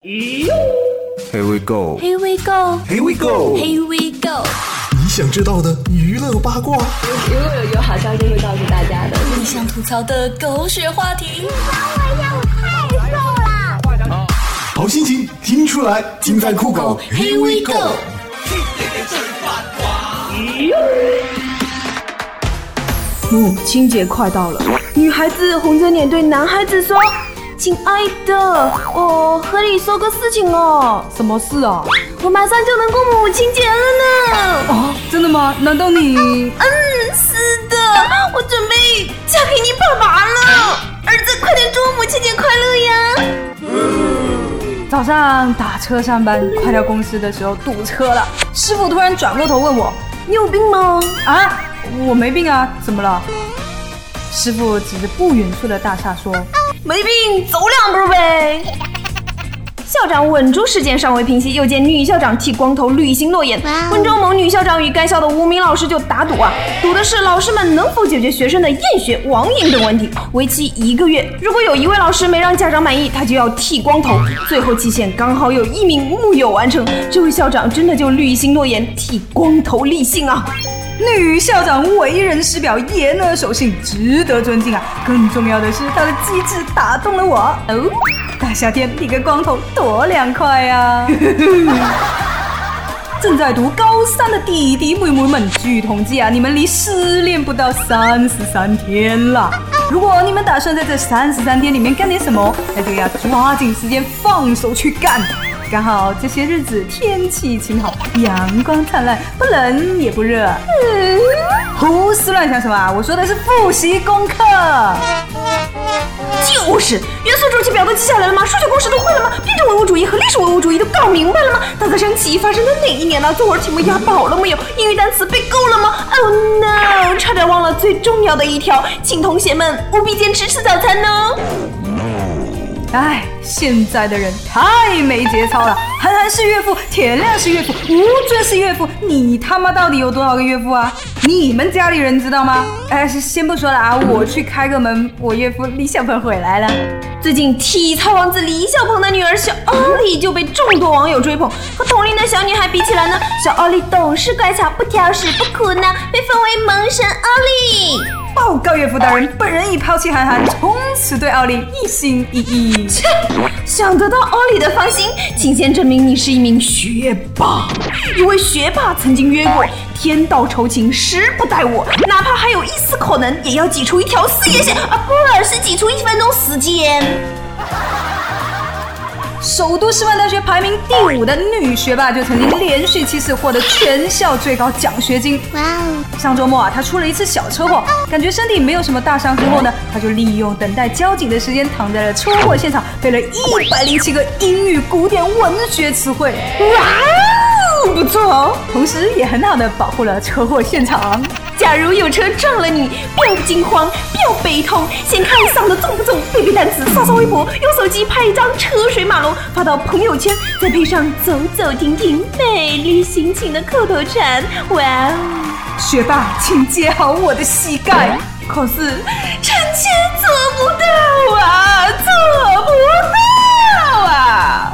Here we go. Here we go. Here we go. Here we go. 你想知道的娱乐八卦，如果有有好消息会告诉大家的。你想吐槽的狗血话题，帮我一下，我太瘦了好心情听出来，尽在酷狗。Here we go。母亲节快到了，女孩子红着脸对男孩子说：“亲爱的，我和你说个事情哦。什么事啊？我马上就能过母亲节了呢。啊，真的吗？难道你……嗯，是的，我准备嫁给你爸爸了。儿子，快点祝我母亲节快乐呀！嗯早上打车上班，快到公司的时候堵车了，师傅突然转过头问我你有病吗？啊，我没病啊，怎么了？师傅指着不远处的大厦说。没病，走两步呗。校长稳住事件尚未平息，又见女校长剃光头履行诺言。温州某女校长与该校的五名老师就打赌啊，赌的是老师们能否解决学生的厌学、网瘾等问题，为期一个月。如果有一位老师没让家长满意，他就要剃光头。最后期限刚好有一名木有完成，这位校长真的就履行诺言，剃光头立信啊。女校长为人师表，言而守信，值得尊敬啊！更重要的是，她的机智打动了我。哦，大夏天剃个光头多凉快呀、正在读高三的弟弟妹妹们，据统计啊，你们离失恋不到三十三天了。如果你们打算在这三十三天里面干点什么，那就要抓紧时间放手去干。刚好这些日子天气晴好，阳光灿烂，不冷也不热。嗯，胡思乱想什么啊？我说的是复习功课。就是元素周期表都记下来了吗？数学公式都会了吗？辩证唯物主义和历史唯物主义都搞明白了吗？大泽山起义发生在哪一年呢？作文题目押宝了没有？英语单词背够了吗？Oh no！差点忘了最重要的一条，请同学们务必坚持吃早餐哦。哎，现在的人太没节操了！韩寒是岳父，田亮是岳父，吴尊是岳父，你他妈到底有多少个岳父啊？你们家里人知道吗？哎，先不说了啊，我去开个门，我岳父李小鹏回来了。最近体操王子李小鹏的女儿小奥利就被众多网友追捧，和同龄的小女孩比起来呢，小奥利懂事乖巧，不挑食，不哭闹，被封为萌神奥利。报告岳父大人，本人已抛弃韩寒，从此对奥利一心一意。切，想得到奥利的芳心，请先证明你是一名学霸。一位学霸曾经约过：天道酬勤，时不待我，哪怕还有一丝可能，也要挤出一条事业线而，不是挤出一分钟时间。首都师范大学排名第五的女学霸就曾经连续七次获得全校最高奖学金。哇哦！上周末啊，她出了一次小车祸，感觉身体没有什么大伤之后呢，她就利用等待交警的时间，躺在了车祸现场，背了一百零七个英语古典文学词汇。哇哦，不错哦！同时也很好的保护了车祸现场。假如有车撞了你，不要惊慌，不要悲痛，先看伤的重不重，背背单词，刷刷微博，用手机拍一张车水马龙发到朋友圈，再配上走走停停、美丽心情的口头禅。哇哦！学霸，请接好我的膝盖。可是臣妾做不到啊，做不到啊！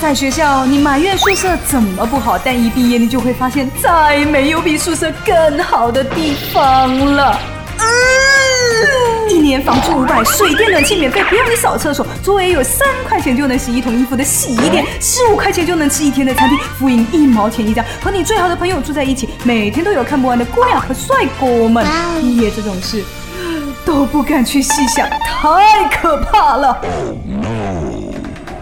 在学校，你埋怨宿舍怎么不好，但一毕业你就会发现，再没有比宿舍更好的地方了。嗯，一年房租五百，水电暖气免费，不用你扫厕所。周围有三块钱就能洗一桶衣服的洗衣店，十五块钱就能吃一天的餐厅，复印一毛钱一张。和你最好的朋友住在一起，每天都有看不完的姑娘和帅哥们。毕业这种事都不敢去细想，太可怕了。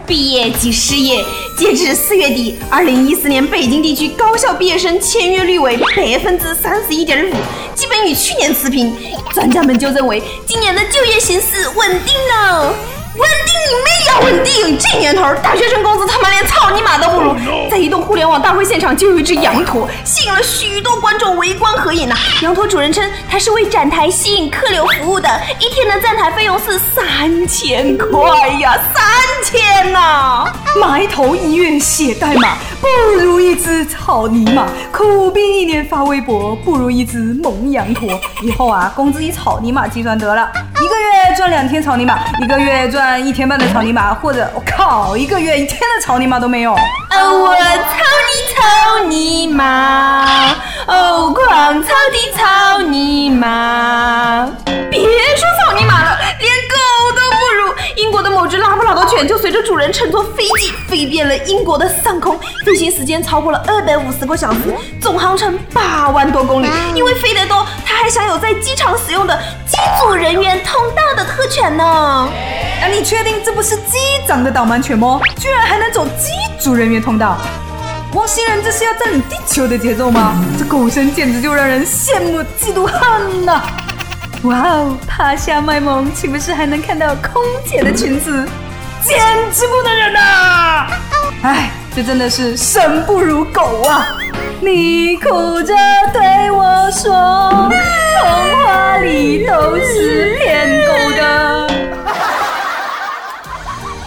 毕业即失业。截至四月底，二零一四年北京地区高校毕业生签约率为百分之三十一点五，基本与去年持平。专家们就认为，今年的就业形势稳定了。稳定你妹呀！稳定！这年头，大学生工资他妈连操你妈都不如。在移动互联网大会现场，就有一只羊驼，吸引了许多观众围观合影呐、羊驼主人称，他是为展台吸引客流服务的，一天的站台费用是三千块呀，三千呐、埋头医院写代码，不如一只草泥马；苦逼一年发微博，不如一只萌羊驼。以后啊，工资以草泥马计算得了，一个月赚两天草泥马，一个月赚一天半的草泥马，或者我靠，一个月一天的草泥马都没有。哦，我操你草泥马，哦，狂草的草泥马。别说草泥马了，连狗都不如。英国的某只拉布拉多犬就随着主人乘坐飞机飞遍了英国的上空，飞行时间超过了二百五十个小时，总航程八万多公里。因为飞得多，它还享有在机场使用的机组人员通道的特权呢。那你确定这不是机长的导盲犬吗？居然还能走机组人员通道？汪星人这是要占领地球的节奏吗？这狗神简直就让人羡慕嫉妒恨呐、哇哦，趴下卖萌，岂不是还能看到空姐的裙子？简直不能忍呐！哎，这真的是生不如狗啊！你哭着对我说，童话里都是骗狗的。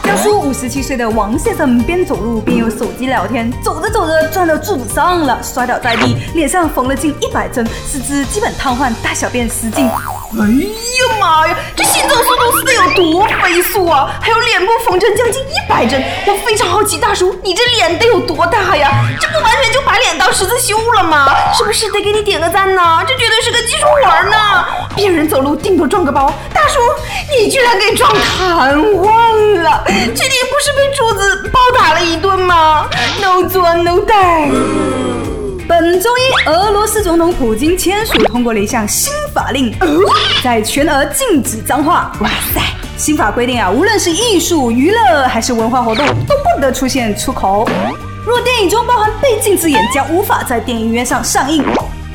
江苏五十七岁的王先生边走路边用手机聊天，走着走着撞到柱子上了，摔倒在地，脸上缝了近一百针，四肢基本瘫痪，大小便失禁。哎呀妈呀，这行走速度是得有多飞速啊！还有脸部缝针将近一百针，我非常好奇，大叔，你这脸得有多大呀？这不完全就把脸当十字绣了吗？是不是得给你点个赞呢？这绝对是个技术活儿呢！别人走路顶多撞个包，大叔你居然给撞瘫痪了，这你不是被柱子暴打了一顿吗？No 做 No die。本周一，俄罗斯总统普京签署通过了一项新法令，在全俄禁止脏话。哇塞！新法规定啊，无论是艺术、娱乐还是文化活动，都不得出现出口。若电影中包含被禁字眼，将无法在电影院上上映。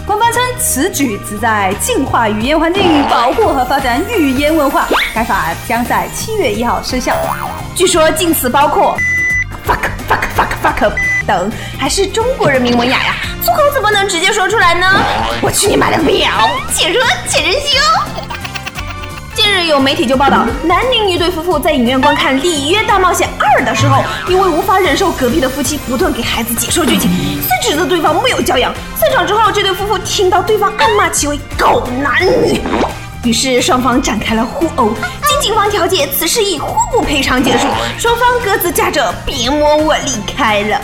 官方称此举旨在净化语言环境，保护和发展语言文化。该法将在七月一号生效。据说禁词包括 fuck fuck fuck fuck 等，还是中国人民文雅呀？粗口怎么能直接说出来呢？我去你妈的表！且说且珍惜哦。近日有媒体就报道，南宁一对夫妇在影院观看《里约大冒险二》的时候，因为无法忍受隔壁的夫妻不断给孩子解说剧情，虽指责对方没有教养。散场之后，这对夫妇听到对方暗骂其为狗男女。于是双方展开了互殴，经警方调解，此事以互不赔偿结束，双方各自驾着别摸我离开了。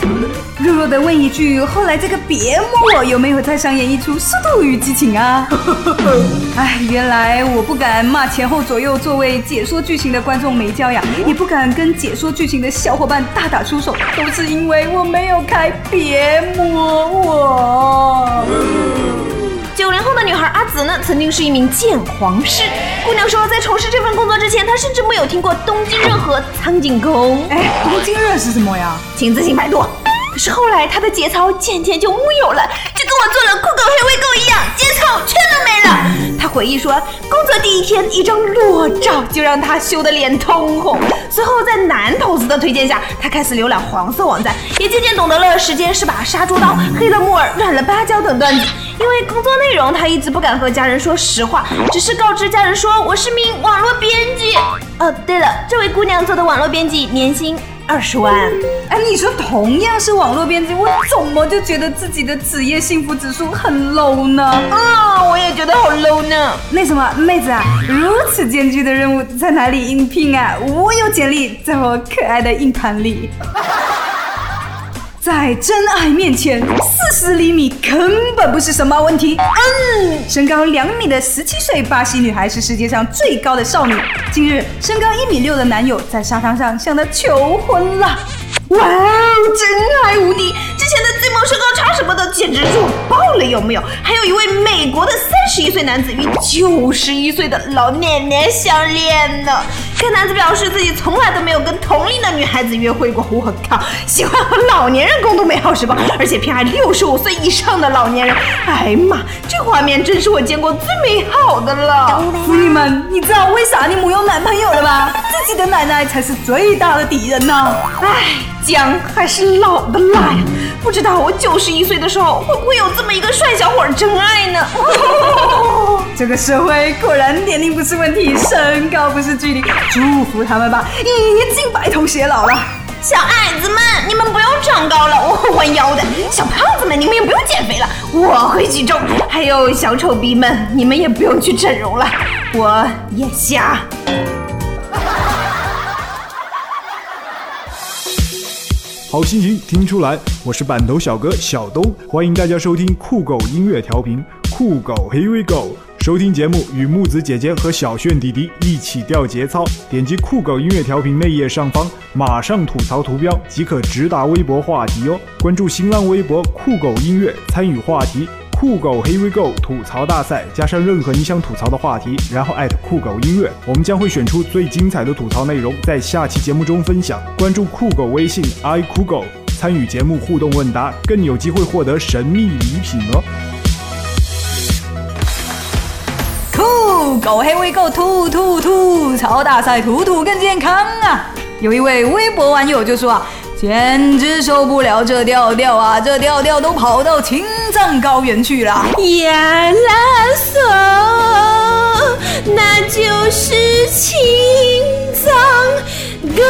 弱弱的问一句，后来这个别摸我有没有再上演一出《速度与激情》啊？哎，原来我不敢骂前后左右座位解说剧情的观众没教养，也不敢跟解说剧情的小伙伴大打出手，都是因为我没有开别摸我。九零后的女孩阿紫呢，曾经是一名鉴黄师。姑娘说，在从事这份工作之前，她甚至没有听过东京热和苍井空。哎，东京热是什么呀？请自行百度。可是后来她的节操渐渐就木有了，就跟我做了酷狗黑喂回忆说，工作第一天一张裸照就让他羞得脸通红。随后在男同事的推荐下，他开始浏览黄色网站，也渐渐懂得了时间是把杀猪刀、黑了木耳、软了芭蕉等段子。因为工作内容，他一直不敢和家人说实话，只是告知家人说我是名网络编辑。哦，对了，这位姑娘做的网络编辑年薪二十万。哎，你说同样是网络编辑，我怎么就觉得自己的职业幸福指数很 low 呢？啊、我也觉得好 low 呢。那什么，妹子啊，如此艰巨的任务在哪里应聘啊？我有简历在我可爱的硬盘里。在真爱面前，四十厘米根本不是什么问题。嗯，身高两米的十七岁巴西女孩是世界上最高的少女。近日，身高一米六的男友在沙滩上向她求婚了。哇哦，真爱无敌！之前的最萌身高差什么的简直弱爆了，有没有？还有一位美国的三十一岁男子与九十一岁的老奶奶相恋呢。该男子表示自己从来都没有跟同龄的女孩子约会过。我靠，喜欢和老年人共度美好时光，而且偏爱六十五岁以上的老年人。哎呀妈，这画面真是我见过最美好的了。福利们，你知道为啥你没有男朋友了吧？自己的奶奶才是最大的敌人呢。哎，姜还是老的辣呀。不知道我九十一岁的时候会不会有这么一个帅小伙真爱呢？这个社会果然年龄不是问题，身高不是距离，祝福他们吧，已经白头偕老了。小矮子们，你们不用长高了，我会弯腰的。小胖子们，你们也不用减肥了，我会举重。还有小丑逼们，你们也不用去整容了，我眼瞎。好心情听出来，我是板头小哥小东，欢迎大家收听酷狗音乐调频，酷狗 Here we go。收听节目与木子姐姐和小炫弟弟一起调节操，点击酷狗音乐调频内页上方马上吐槽图标即可直达微博话题哦。关注新浪微博酷狗音乐，参与话题酷狗 Here we go 吐槽大赛，加上任何你想吐槽的话题，然后艾特酷狗音乐，我们将会选出最精彩的吐槽内容，在下期节目中分享。关注酷狗微信 i 酷狗，参与节目互动问答，更有机会获得神秘礼品哦。酷狗黑微狗吐吐吐槽大赛，吐吐更健康啊！有一位微博网友就说啊，简直受不了这调调啊，这调调都跑到青藏高原去了。呀啦索，那就是青藏高。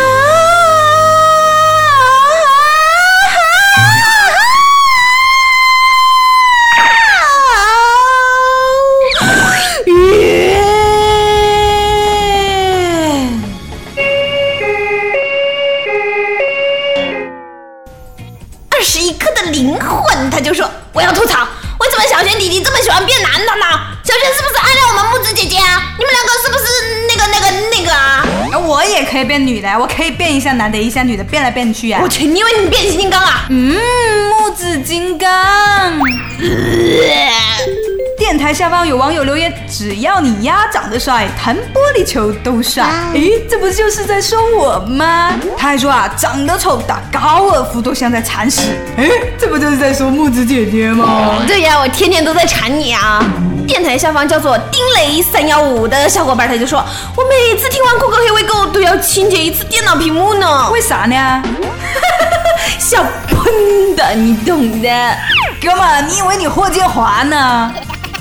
一下男的，一下女的，变来变去啊我。去，你以为你变形金刚啊？嗯，木子金刚。电台下方有网友留言：只要你丫长得帅，弹玻璃球都帅。诶，这不就是在说我吗？他还说啊，长得丑打高尔夫都像在铲屎。诶，这不就是在说木子姐姐吗？对呀，我天天都在铲你啊！电台下方叫做丁雷三幺五的小伙伴他就说，我每次听完酷狗黑微购都要清洁一次电脑屏幕呢。为啥呢？小喷的，你懂的。哥们，你以为你霍建华呢？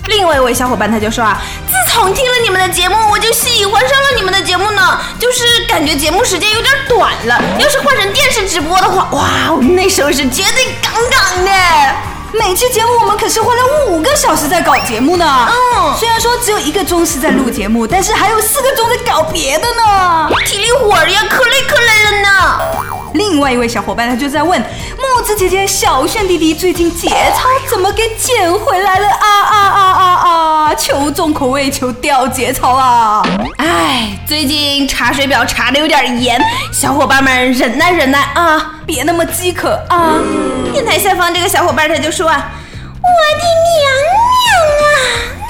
另外一位小伙伴他就说啊，自从听了你们的节目，我就喜欢上了你们的节目呢，就是感觉节目时间有点短了。要是换成电视直播的话，哇，我那时候是绝对杠杠的。每期节目我们可是花了五个小时在搞节目呢。嗯虽然说只有一个钟是在录节目，但是还有四个钟在搞别的呢。体力活儿呀，可累可累了呢。另外一位小伙伴他就在问木子姐姐、小炫弟弟最近节操怎么给捡回来了啊啊啊啊啊！求重口味，求掉节操啊！哎，最近查水表查的有点严，小伙伴们忍耐忍耐啊！别那么饥渴啊！电台下方这个小伙伴他就说啊，我的娘娘啊，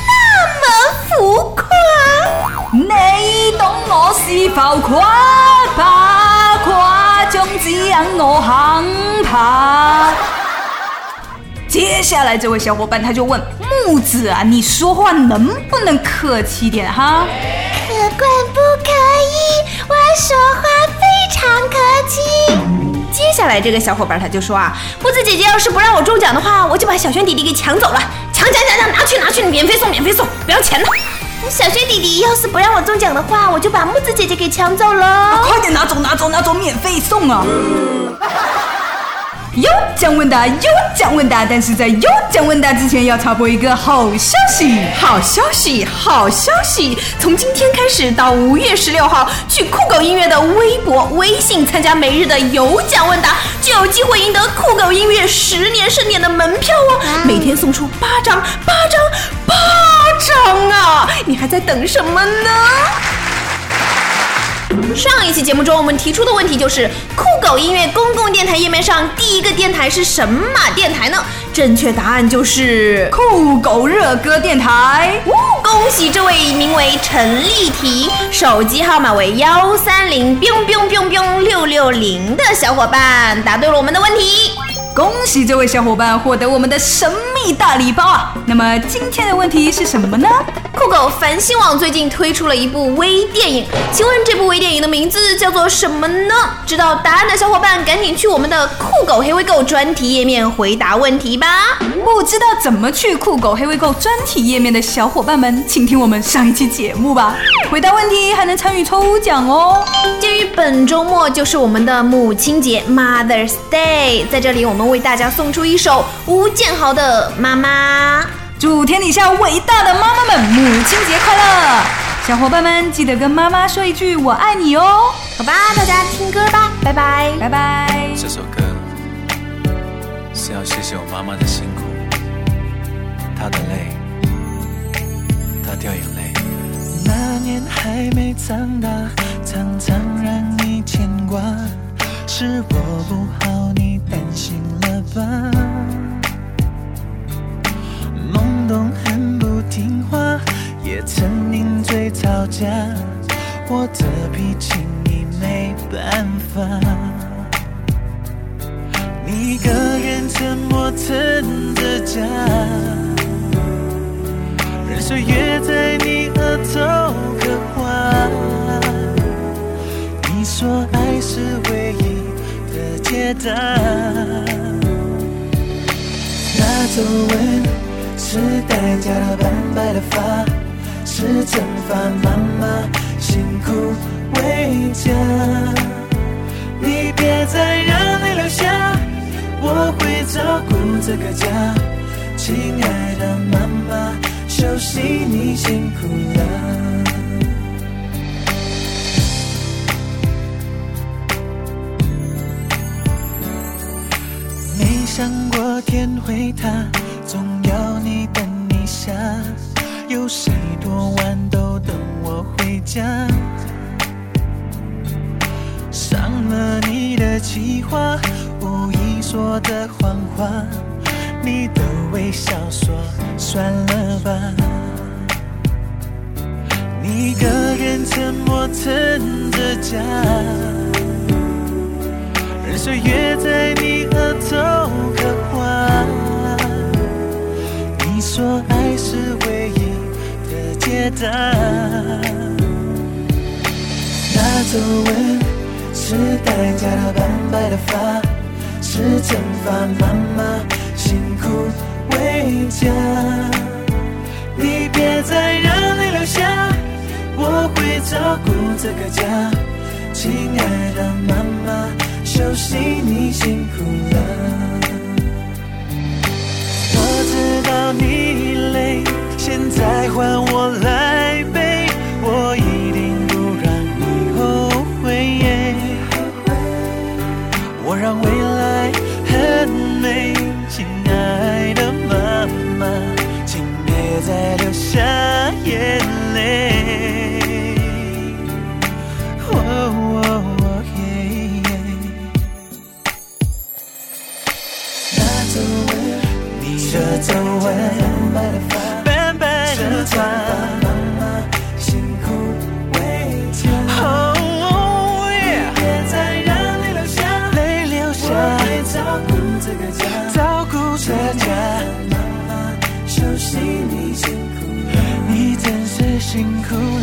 那么浮夸。你懂我是浮夸，怕夸张只让我很怕。接下来这位小伙伴他就问木子啊，你说话能不能客气点哈？可管不可以？我说话非常客气。接下来这个小伙伴他就说啊，木子姐姐要是不让我中奖的话，我就把小轩弟弟给抢走了，抢抢抢抢，拿去拿去，免费送免费送，不要钱的。小轩弟弟要是不让我中奖的话，我就把木子姐姐给抢走了。快点拿走拿走拿走，免费送啊！有奖问答，有奖问答，但是在有奖问答之前要插播一个好消息。好消息，好消息！从今天开始到五月十六号，去酷狗音乐的微博、微信参加每日的有奖问答，就有机会赢得酷狗音乐十年盛典的门票哦！每天送出八张，八张，八张啊！你还在等什么呢？上一期节目中，我们提出的问题就是酷狗音乐公共电台页面上第一个电台是什么电台呢？正确答案就是酷狗热歌电台。哦恭喜这位名为陈丽缇，手机号码为幺三零 biu biu biu biu 六六零的小伙伴答对了我们的问题。恭喜这位小伙伴获得我们的神秘密大礼包啊！那么今天的问题是什么呢？酷狗繁星网最近推出了一部微电影，请问这部微电影的名字叫做什么呢？知道答案的小伙伴赶紧去我们的酷狗黑微购专题页面回答问题吧。不知道怎么去酷狗黑微购专题页面的小伙伴们，请听我们上一期节目吧。回答问题还能参与抽奖哦。鉴于本周末就是我们的母亲节 Mother's Day，在这里我们为大家送出一首吴建豪的《妈妈》。祝天底下伟大的妈妈们母亲节快乐！小伙伴们记得跟妈妈说一句“我爱你”哦。好吧，大家听歌吧，拜拜，拜拜。这首歌是要谢谢我妈妈的辛苦，她的泪，她掉眼泪。那年还没长大，常常让你牵挂，是我不好，你担心了吧？懵懂很不听话，也曾拧嘴吵架，我的脾气你没办法。你一个人沉默撑着家，任岁月在你额头刻画。你说爱是唯一的解答，是代价的斑白的发，是惩罚妈妈辛苦为家。你别再让泪流下，我会照顾这个家。亲爱的妈妈，休息你辛苦了。没想过天会塌，总要你等有谁多晚都等我回家？伤了你的计划，无意说的谎话，你的微笑说算了吧。你一个人沉默撑着家。任岁月在你额头刻的。那皱纹是代价的斑白的发，是惩罚妈妈辛苦为家。你别再让泪流下，我会照顾这个家。亲爱的妈妈。休息，你辛苦了。我知道你累，现在换我来辛苦，